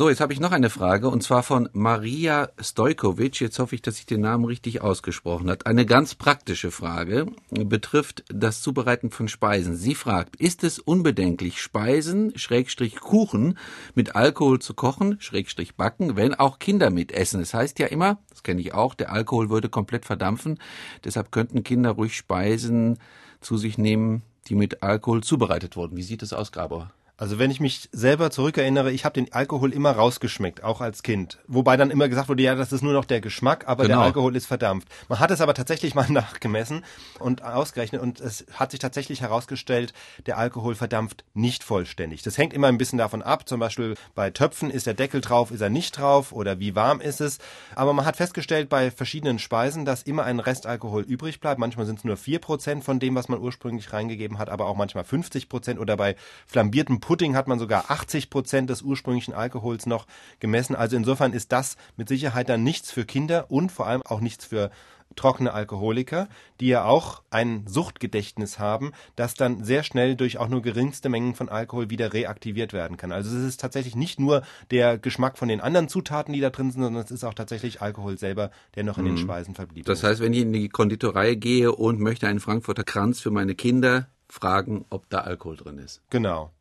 So, jetzt habe ich noch eine Frage und zwar von Maria Stojkovic. Jetzt hoffe ich, dass ich den Namen richtig ausgesprochen habe. Eine ganz praktische Frage betrifft das Zubereiten von Speisen. Sie fragt, ist es unbedenklich, Speisen, Schrägstrich Kuchen mit Alkohol zu kochen, Schrägstrich backen, wenn auch Kinder mitessen? Es das heißt ja immer, das kenne ich auch, der Alkohol würde komplett verdampfen. Deshalb könnten Kinder ruhig Speisen zu sich nehmen, die mit Alkohol zubereitet wurden. Wie sieht es aus, Gabor? Also wenn ich mich selber zurückerinnere, ich habe den Alkohol immer rausgeschmeckt, auch als Kind. Wobei dann immer gesagt wurde, ja, das ist nur noch der Geschmack, aber genau. der Alkohol ist verdampft. Man hat es aber tatsächlich mal nachgemessen und ausgerechnet und es hat sich tatsächlich herausgestellt, der Alkohol verdampft nicht vollständig. Das hängt immer ein bisschen davon ab. Zum Beispiel bei Töpfen ist der Deckel drauf, ist er nicht drauf oder wie warm ist es. Aber man hat festgestellt bei verschiedenen Speisen, dass immer ein Restalkohol übrig bleibt. Manchmal sind es nur vier Prozent von dem, was man ursprünglich reingegeben hat, aber auch manchmal 50 Prozent oder bei flambierten Pudding hat man sogar 80 Prozent des ursprünglichen Alkohols noch gemessen. Also insofern ist das mit Sicherheit dann nichts für Kinder und vor allem auch nichts für trockene Alkoholiker, die ja auch ein Suchtgedächtnis haben, das dann sehr schnell durch auch nur geringste Mengen von Alkohol wieder reaktiviert werden kann. Also es ist tatsächlich nicht nur der Geschmack von den anderen Zutaten, die da drin sind, sondern es ist auch tatsächlich Alkohol selber, der noch in den mhm. Speisen verblieben ist. Das heißt, wenn ich in die Konditorei gehe und möchte einen Frankfurter Kranz für meine Kinder, fragen, ob da Alkohol drin ist. Genau.